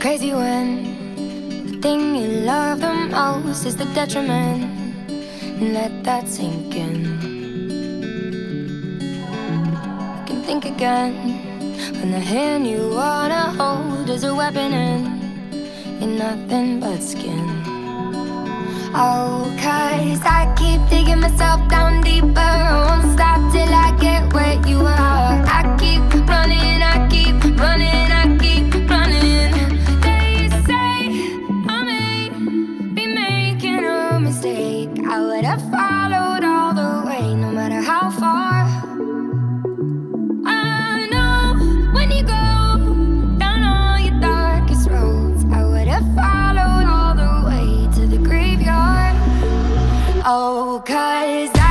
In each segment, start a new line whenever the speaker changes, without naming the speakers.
crazy when the thing you love the most is the detriment. Let that sink in. You can think again when the hand you wanna hold is a weapon and in nothing but skin. Oh, cause I keep digging myself down deeper. I won't stop till I get where you are. I keep running, I keep running. Oh, cause I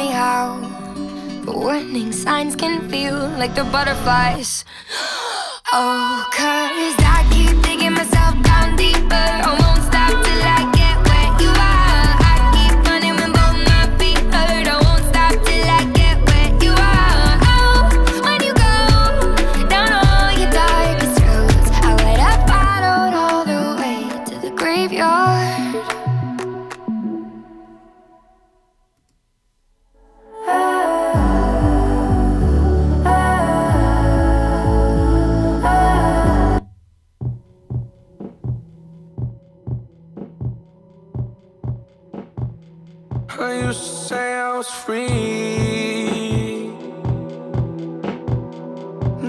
funny how warning signs can feel like the butterflies. Oh, cause I keep.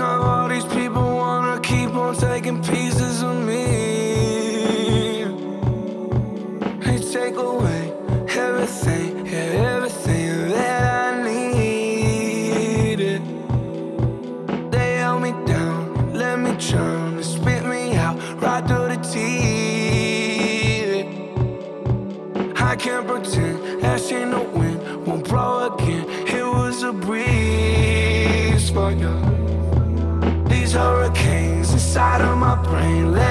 Now all these people wanna keep on taking pieces of me. inside of my brain. Let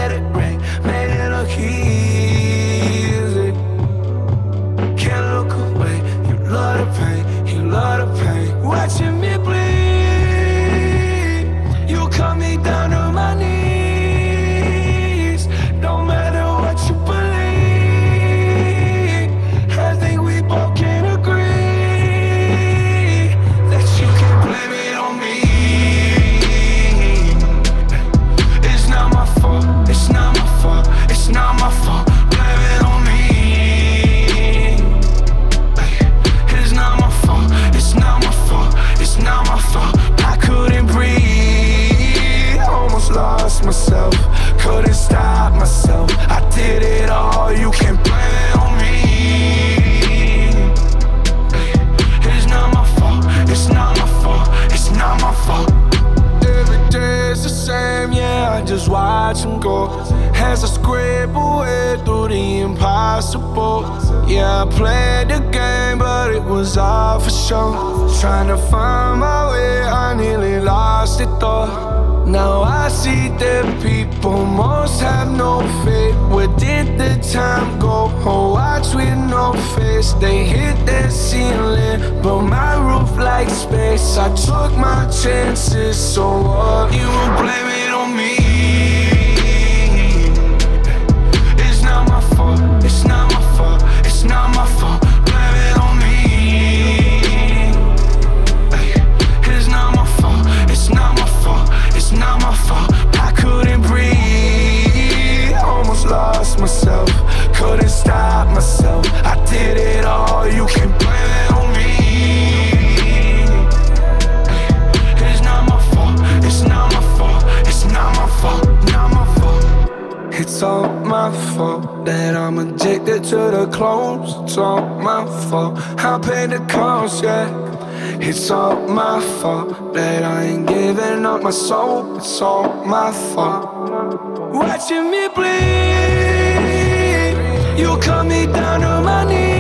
Yeah, I played the game, but it was all for show. Trying to find my way, I nearly lost it though. Now I see that people most have no faith. Where did the time go? Oh, watch with no face. They hit their ceiling, but my roof like space. I took my chances, so what? You blame it on me. It's not my fault. Blame it on me. Ay, It's not my fault. It's not my fault. It's not my fault. I couldn't breathe. Almost lost myself. Couldn't stop myself. I did it all. You to the clothes. It's all my fault. I paid the cost, yeah. It's all my fault that I ain't giving up my soul. It's all my fault. Watching me bleed, you cut me down to my knees.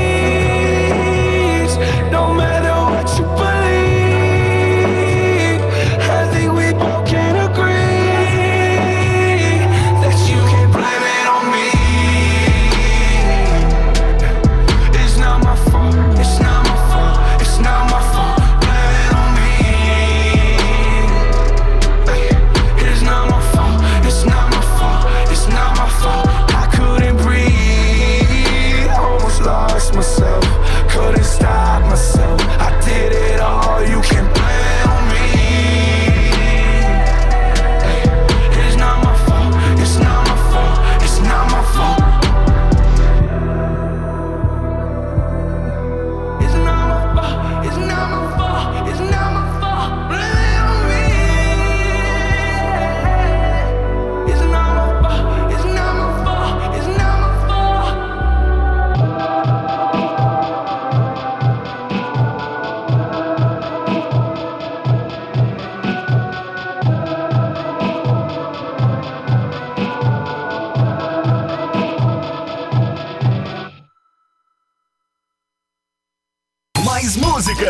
Música.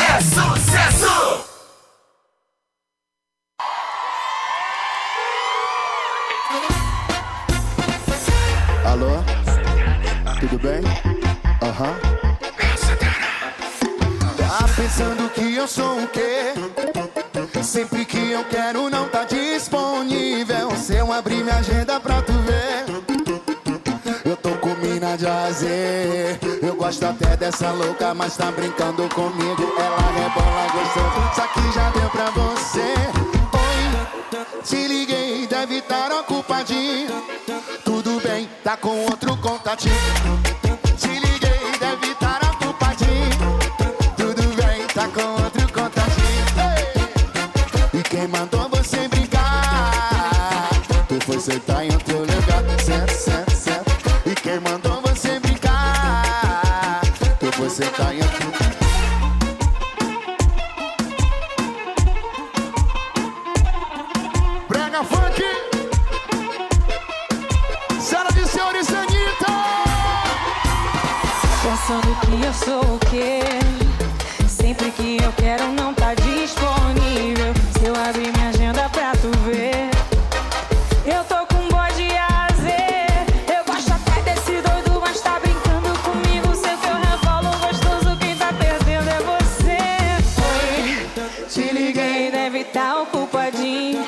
É sucesso.
Alô? Tudo bem? Aham. Tá pensando que eu sou o quê? Sempre que eu quero não tá disponível. Se eu abrir de. Eu gosto até dessa louca, mas tá brincando comigo. Ela rebola gostoso, isso aqui já deu pra você. Oi, te liguei, deve estar ocupadinho. Tudo bem, tá com outro contatinho. Te liguei, deve estar ocupadinho. Tudo bem, tá com outro contatinho. E quem mandou você brincar? Tu foi sentar em outro
te liguei, deve tá ocupadinho.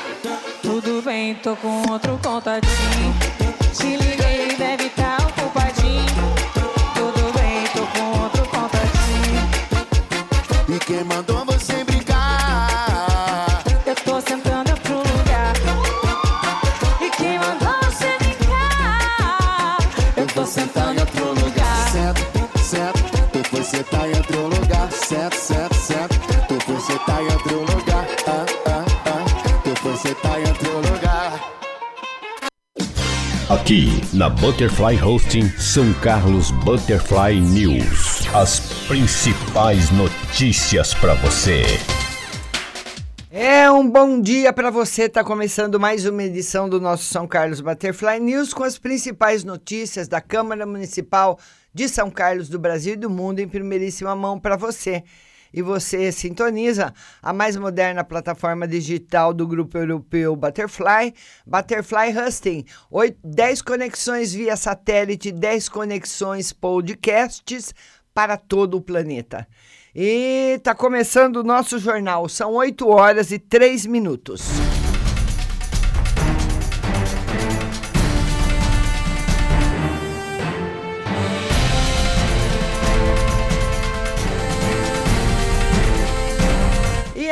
Tudo bem, tô com outro contatinho. Te liguei, deve tá ocupadinho. Tudo bem, tô com outro contatinho.
E quem mandou
Aqui na Butterfly Hosting São Carlos Butterfly News. As principais notícias para você.
É um bom dia para você. Tá começando mais uma edição do nosso São Carlos Butterfly News com as principais notícias da Câmara Municipal de São Carlos do Brasil e do mundo em primeiríssima mão para você. E você sintoniza a mais moderna plataforma digital do grupo europeu Butterfly, Butterfly Husting. 10 conexões via satélite, 10 conexões podcasts para todo o planeta. E está começando o nosso jornal. São 8 horas e 3 minutos.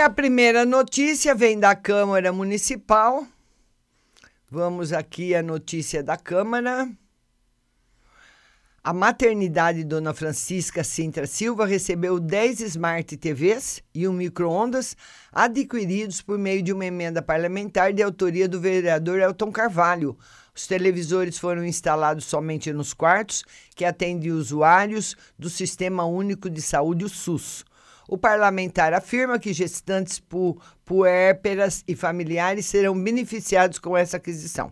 A primeira notícia vem da Câmara Municipal. Vamos aqui a notícia da Câmara. A maternidade Dona Francisca Sintra Silva recebeu 10 Smart TVs e um micro-ondas adquiridos por meio de uma emenda parlamentar de autoria do vereador Elton Carvalho. Os televisores foram instalados somente nos quartos que atendem usuários do Sistema Único de Saúde, o SUS. O parlamentar afirma que gestantes pu puérperas e familiares serão beneficiados com essa aquisição.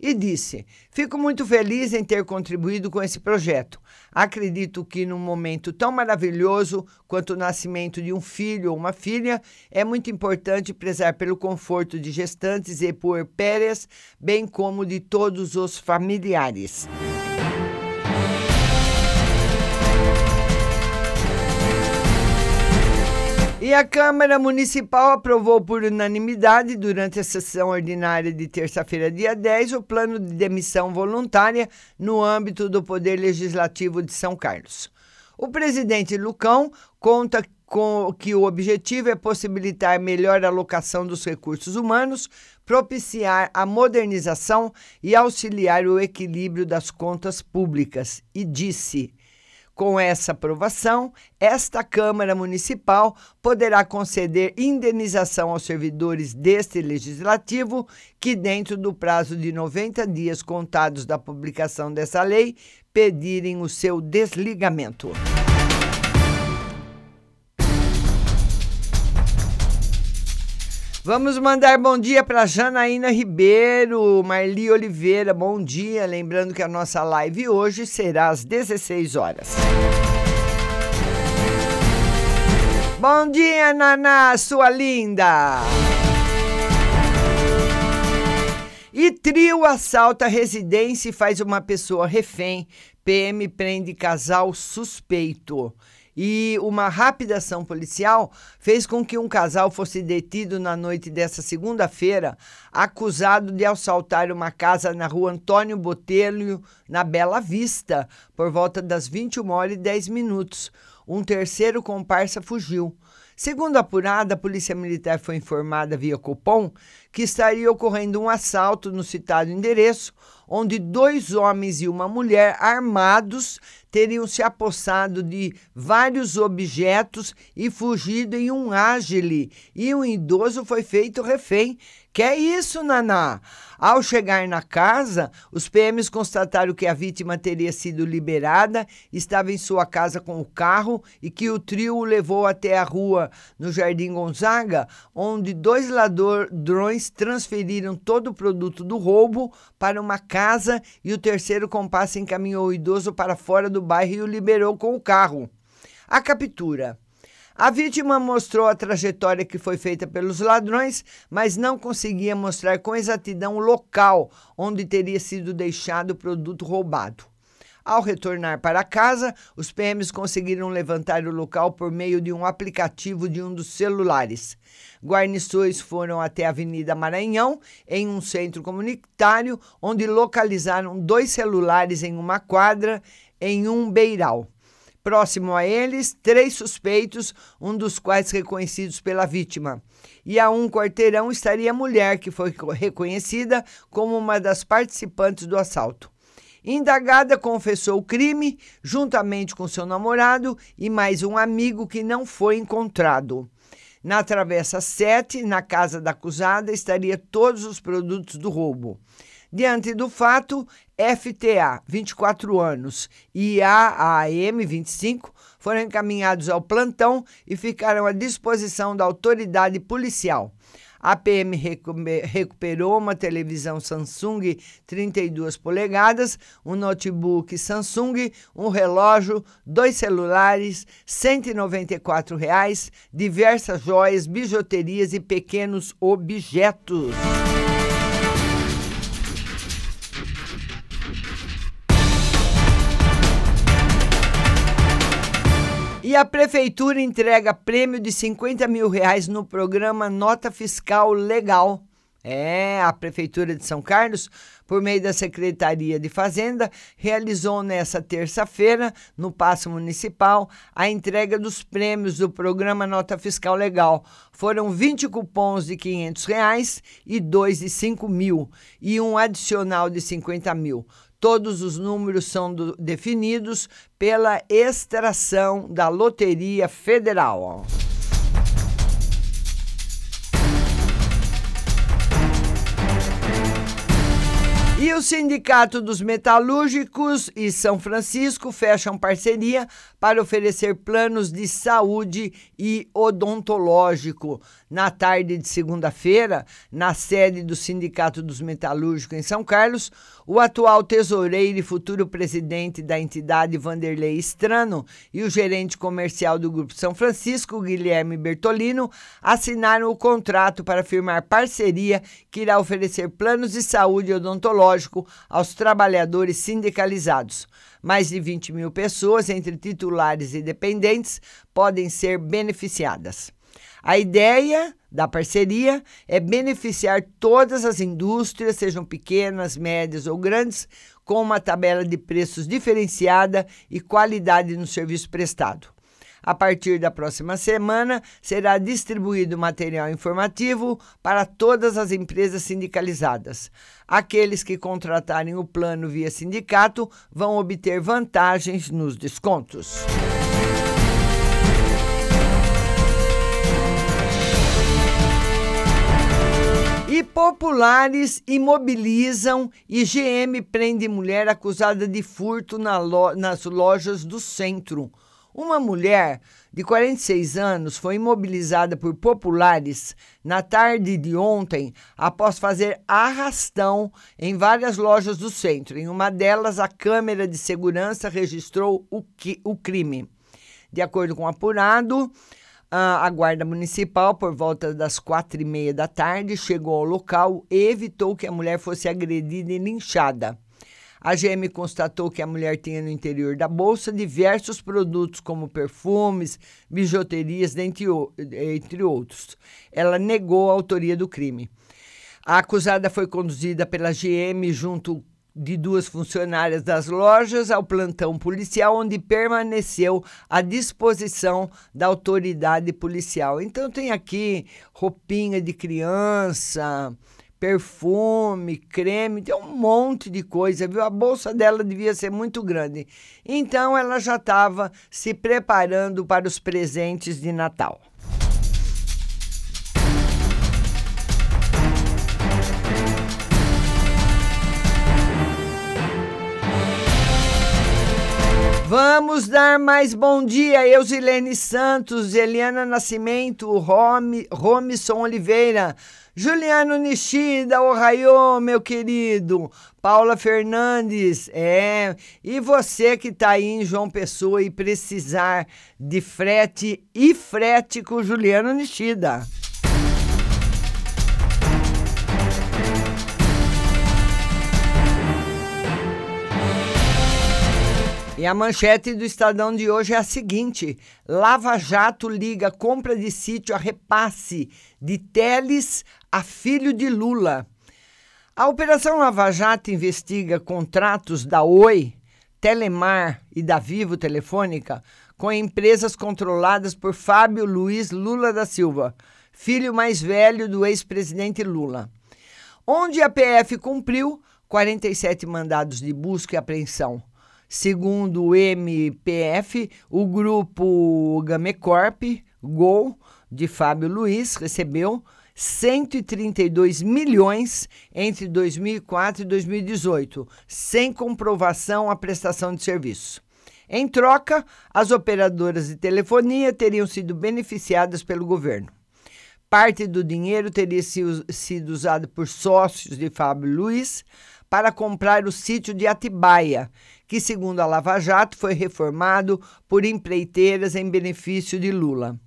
E disse: Fico muito feliz em ter contribuído com esse projeto. Acredito que, num momento tão maravilhoso quanto o nascimento de um filho ou uma filha, é muito importante prezar pelo conforto de gestantes e puerpérias, bem como de todos os familiares. E a Câmara Municipal aprovou por unanimidade, durante a sessão ordinária de terça-feira, dia 10, o plano de demissão voluntária no âmbito do Poder Legislativo de São Carlos. O presidente Lucão conta com que o objetivo é possibilitar melhor alocação dos recursos humanos, propiciar a modernização e auxiliar o equilíbrio das contas públicas. E disse. Com essa aprovação, esta Câmara Municipal poderá conceder indenização aos servidores deste legislativo que, dentro do prazo de 90 dias contados da publicação dessa lei, pedirem o seu desligamento. Vamos mandar bom dia para Janaína Ribeiro, Marli Oliveira, bom dia. Lembrando que a nossa live hoje será às 16 horas. Bom dia, Naná, sua linda. E trio assalta residência e faz uma pessoa refém. PM prende casal suspeito e uma rápida ação policial fez com que um casal fosse detido na noite dessa segunda-feira, acusado de assaltar uma casa na rua Antônio Botelho, na Bela Vista, por volta das 21 horas e 10 minutos. Um terceiro comparsa fugiu. Segundo a apurada, a Polícia Militar foi informada via Copom que estaria ocorrendo um assalto no citado endereço, onde dois homens e uma mulher armados teriam se apossado de vários objetos e fugido em um ágile, e um idoso foi feito refém. Que é isso, Naná? Ao chegar na casa, os PMs constataram que a vítima teria sido liberada, estava em sua casa com o carro e que o trio o levou até a rua no Jardim Gonzaga, onde dois ladrões transferiram todo o produto do roubo para uma casa e o terceiro compasso encaminhou o idoso para fora do bairro e o liberou com o carro. A captura. A vítima mostrou a trajetória que foi feita pelos ladrões, mas não conseguia mostrar com exatidão o local onde teria sido deixado o produto roubado. Ao retornar para casa, os PMs conseguiram levantar o local por meio de um aplicativo de um dos celulares. Guarnições foram até a Avenida Maranhão, em um centro comunitário, onde localizaram dois celulares em uma quadra em um beiral. Próximo a eles, três suspeitos, um dos quais reconhecidos pela vítima. E a um quarteirão estaria a mulher, que foi reconhecida como uma das participantes do assalto. Indagada confessou o crime, juntamente com seu namorado e mais um amigo que não foi encontrado. Na Travessa 7, na casa da acusada, estaria todos os produtos do roubo. Diante do fato, FTA, 24 anos, e AAM, 25, foram encaminhados ao plantão e ficaram à disposição da autoridade policial. A PM recuperou uma televisão Samsung 32 polegadas, um notebook Samsung, um relógio, dois celulares, 194 reais, diversas joias, bijuterias e pequenos objetos. E a prefeitura entrega prêmio de 50 mil reais no programa Nota Fiscal Legal. É, a Prefeitura de São Carlos, por meio da Secretaria de Fazenda, realizou nessa terça-feira, no Paço Municipal, a entrega dos prêmios do programa Nota Fiscal Legal. Foram 20 cupons de 500 reais e dois de 5 mil, e um adicional de 50 mil. Todos os números são do, definidos pela extração da Loteria Federal. E o Sindicato dos Metalúrgicos e São Francisco fecham parceria para oferecer planos de saúde e odontológico. Na tarde de segunda-feira, na sede do Sindicato dos Metalúrgicos em São Carlos, o atual tesoureiro e futuro presidente da entidade, Vanderlei Estrano, e o gerente comercial do Grupo São Francisco, Guilherme Bertolino, assinaram o contrato para firmar parceria que irá oferecer planos de saúde odontológico aos trabalhadores sindicalizados. Mais de 20 mil pessoas, entre titulares e dependentes, podem ser beneficiadas. A ideia da parceria é beneficiar todas as indústrias, sejam pequenas, médias ou grandes, com uma tabela de preços diferenciada e qualidade no serviço prestado. A partir da próxima semana, será distribuído material informativo para todas as empresas sindicalizadas. Aqueles que contratarem o plano via sindicato vão obter vantagens nos descontos. E populares imobilizam e GM prende mulher acusada de furto na lo nas lojas do centro. Uma mulher de 46 anos foi imobilizada por populares na tarde de ontem após fazer arrastão em várias lojas do centro. Em uma delas, a câmera de segurança registrou o, o crime. De acordo com o apurado, a Guarda Municipal, por volta das quatro e meia da tarde, chegou ao local e evitou que a mulher fosse agredida e linchada. A GM constatou que a mulher tinha no interior da bolsa diversos produtos, como perfumes, bijuterias, dentre, entre outros. Ela negou a autoria do crime. A acusada foi conduzida pela GM junto de duas funcionárias das lojas ao plantão policial, onde permaneceu à disposição da autoridade policial. Então, tem aqui roupinha de criança, perfume, creme, tem um monte de coisa, viu? A bolsa dela devia ser muito grande. Então, ela já estava se preparando para os presentes de Natal. Vamos dar mais bom dia, Eusilene Santos, Eliana Nascimento, Rome, Romisson Oliveira, Juliano Nishida, Ohio, meu querido, Paula Fernandes, é, e você que está aí em João Pessoa e precisar de frete e frete com Juliano Nishida. E a manchete do Estadão de hoje é a seguinte: Lava Jato liga compra de sítio a repasse de Teles a filho de Lula. A Operação Lava Jato investiga contratos da Oi, Telemar e da Vivo Telefônica com empresas controladas por Fábio Luiz Lula da Silva, filho mais velho do ex-presidente Lula, onde a PF cumpriu 47 mandados de busca e apreensão Segundo o MPF, o grupo Gamecorp Gol de Fábio Luiz recebeu 132 milhões entre 2004 e 2018, sem comprovação à prestação de serviço. Em troca, as operadoras de telefonia teriam sido beneficiadas pelo governo. Parte do dinheiro teria sido usado por sócios de Fábio Luiz para comprar o sítio de Atibaia, que, segundo a Lava Jato, foi reformado por empreiteiras em benefício de Lula.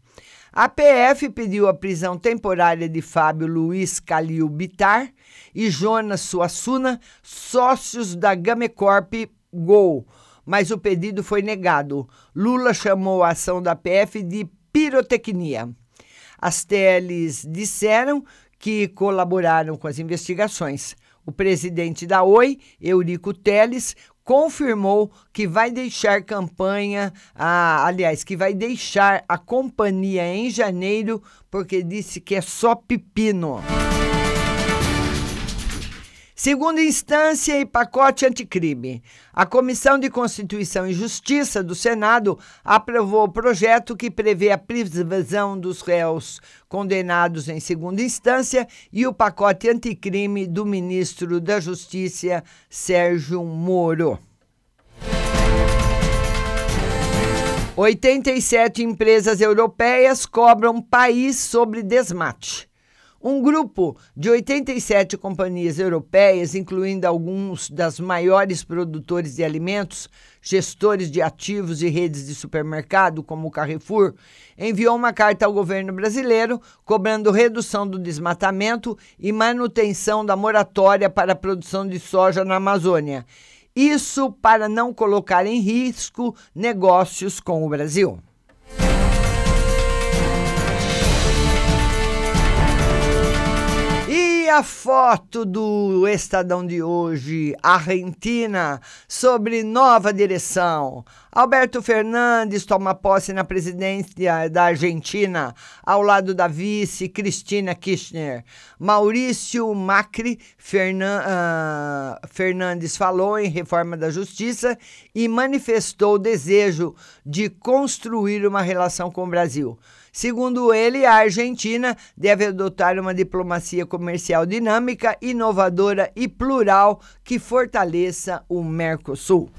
A PF pediu a prisão temporária de Fábio Luiz Calil Bitar e Jonas Suassuna, sócios da Gamecorp Gol, mas o pedido foi negado. Lula chamou a ação da PF de pirotecnia. As TLs disseram que colaboraram com as investigações. O presidente da Oi, Eurico Teles, confirmou que vai deixar campanha, ah, aliás, que vai deixar a companhia em janeiro, porque disse que é só pepino. Segunda instância e pacote anticrime. A Comissão de Constituição e Justiça do Senado aprovou o projeto que prevê a prisão dos réus condenados em segunda instância e o pacote anticrime do ministro da Justiça, Sérgio Moro. 87 empresas europeias cobram país sobre desmate. Um grupo de 87 companhias europeias, incluindo alguns das maiores produtores de alimentos, gestores de ativos e redes de supermercado, como o Carrefour, enviou uma carta ao governo brasileiro cobrando redução do desmatamento e manutenção da moratória para a produção de soja na Amazônia. Isso para não colocar em risco negócios com o Brasil. A foto do Estadão de hoje, Argentina, sobre nova direção. Alberto Fernandes toma posse na presidência da Argentina, ao lado da vice Cristina Kirchner. Maurício Macri Fernan, uh, Fernandes falou em reforma da justiça e manifestou o desejo de construir uma relação com o Brasil. Segundo ele, a Argentina deve adotar uma diplomacia comercial dinâmica, inovadora e plural que fortaleça o Mercosul.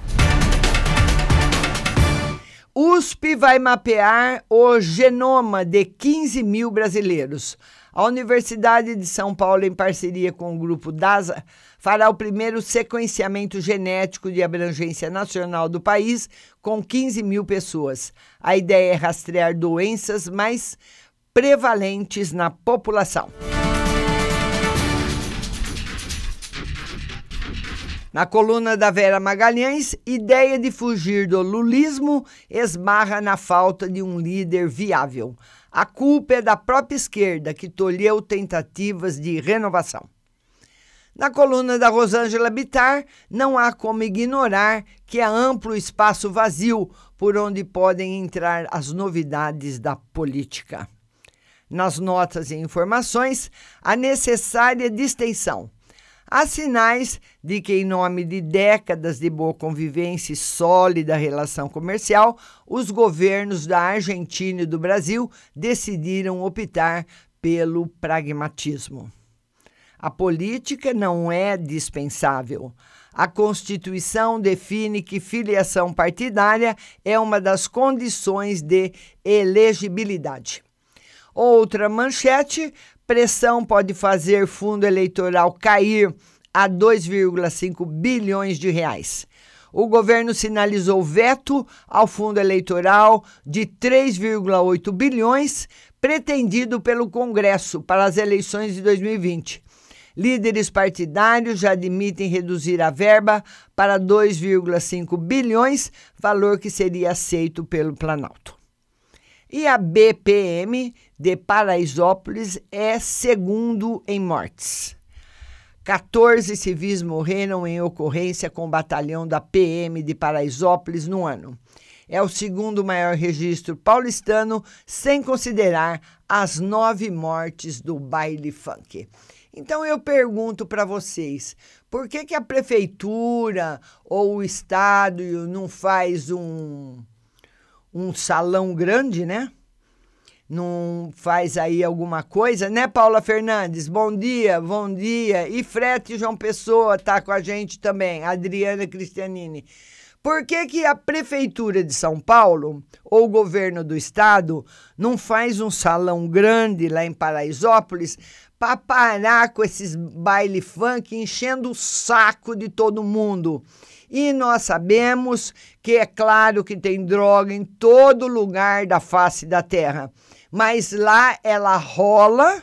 USP vai mapear o genoma de 15 mil brasileiros. A Universidade de São Paulo, em parceria com o grupo DASA, fará o primeiro sequenciamento genético de abrangência nacional do país com 15 mil pessoas. A ideia é rastrear doenças mais prevalentes na população. Na coluna da Vera Magalhães, ideia de fugir do lulismo esbarra na falta de um líder viável. A culpa é da própria esquerda, que tolheu tentativas de renovação. Na coluna da Rosângela Bitar, não há como ignorar que há amplo espaço vazio por onde podem entrar as novidades da política. Nas notas e informações, a necessária distinção Há sinais de que, em nome de décadas de boa convivência e sólida relação comercial, os governos da Argentina e do Brasil decidiram optar pelo pragmatismo. A política não é dispensável. A Constituição define que filiação partidária é uma das condições de elegibilidade. Outra manchete pressão pode fazer fundo eleitoral cair a 2,5 bilhões de reais. O governo sinalizou veto ao fundo eleitoral de 3,8 bilhões pretendido pelo Congresso para as eleições de 2020. Líderes partidários já admitem reduzir a verba para 2,5 bilhões, valor que seria aceito pelo Planalto. E a BPM de Paraisópolis é segundo em mortes. 14 civis morreram em ocorrência com o batalhão da PM de Paraisópolis no ano. É o segundo maior registro paulistano, sem considerar as nove mortes do baile funk. Então eu pergunto para vocês, por que, que a prefeitura ou o estado não faz um, um salão grande, né? não faz aí alguma coisa, né, Paula Fernandes? Bom dia, bom dia. E Frete João Pessoa tá com a gente também, Adriana Cristianini. Por que, que a Prefeitura de São Paulo ou o governo do estado não faz um salão grande lá em Paraisópolis para parar com esses baile funk enchendo o saco de todo mundo? E nós sabemos que é claro que tem droga em todo lugar da face da terra, mas lá ela rola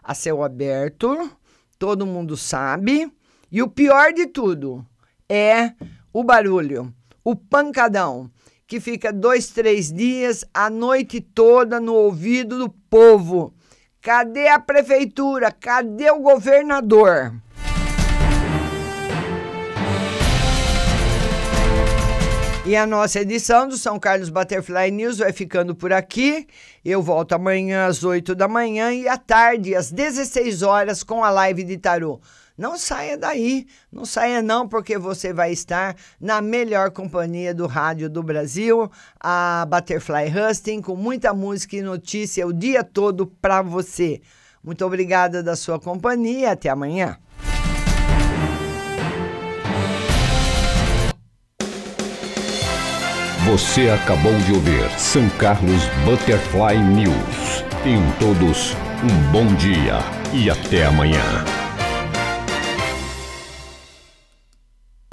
a céu aberto, todo mundo sabe. E o pior de tudo é o barulho, o pancadão, que fica dois, três dias, a noite toda no ouvido do povo. Cadê a prefeitura? Cadê o governador? E a nossa edição do São Carlos Butterfly News vai ficando por aqui. Eu volto amanhã às 8 da manhã e à tarde, às 16 horas, com a live de tarô. Não saia daí, não saia não, porque você vai estar na melhor companhia do rádio do Brasil, a Butterfly Husting, com muita música e notícia o dia todo para você. Muito obrigada da sua companhia, até amanhã.
Você acabou de ouvir São Carlos Butterfly News. Tenham todos um bom dia e até amanhã.